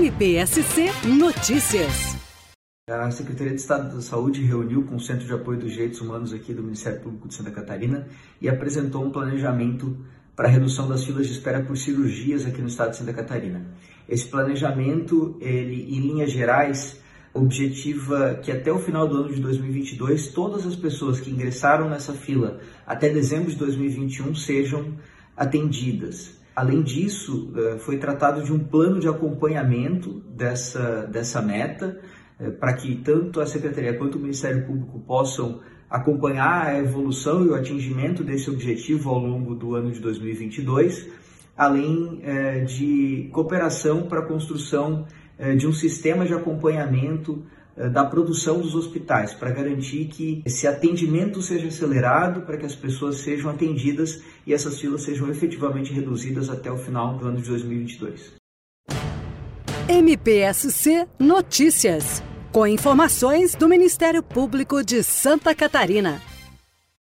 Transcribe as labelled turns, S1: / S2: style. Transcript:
S1: MPSC Notícias.
S2: A Secretaria de Estado da Saúde reuniu com o Centro de Apoio dos Direitos Humanos aqui do Ministério Público de Santa Catarina e apresentou um planejamento para a redução das filas de espera por cirurgias aqui no estado de Santa Catarina. Esse planejamento, ele, em linhas gerais, objetiva que até o final do ano de 2022 todas as pessoas que ingressaram nessa fila até dezembro de 2021 sejam atendidas. Além disso, eh, foi tratado de um plano de acompanhamento dessa, dessa meta, eh, para que tanto a Secretaria quanto o Ministério Público possam acompanhar a evolução e o atingimento desse objetivo ao longo do ano de 2022, além eh, de cooperação para a construção de um sistema de acompanhamento da produção dos hospitais, para garantir que esse atendimento seja acelerado, para que as pessoas sejam atendidas e essas filas sejam efetivamente reduzidas até o final do ano de 2022.
S1: MPSC Notícias, com informações do Ministério Público de Santa Catarina.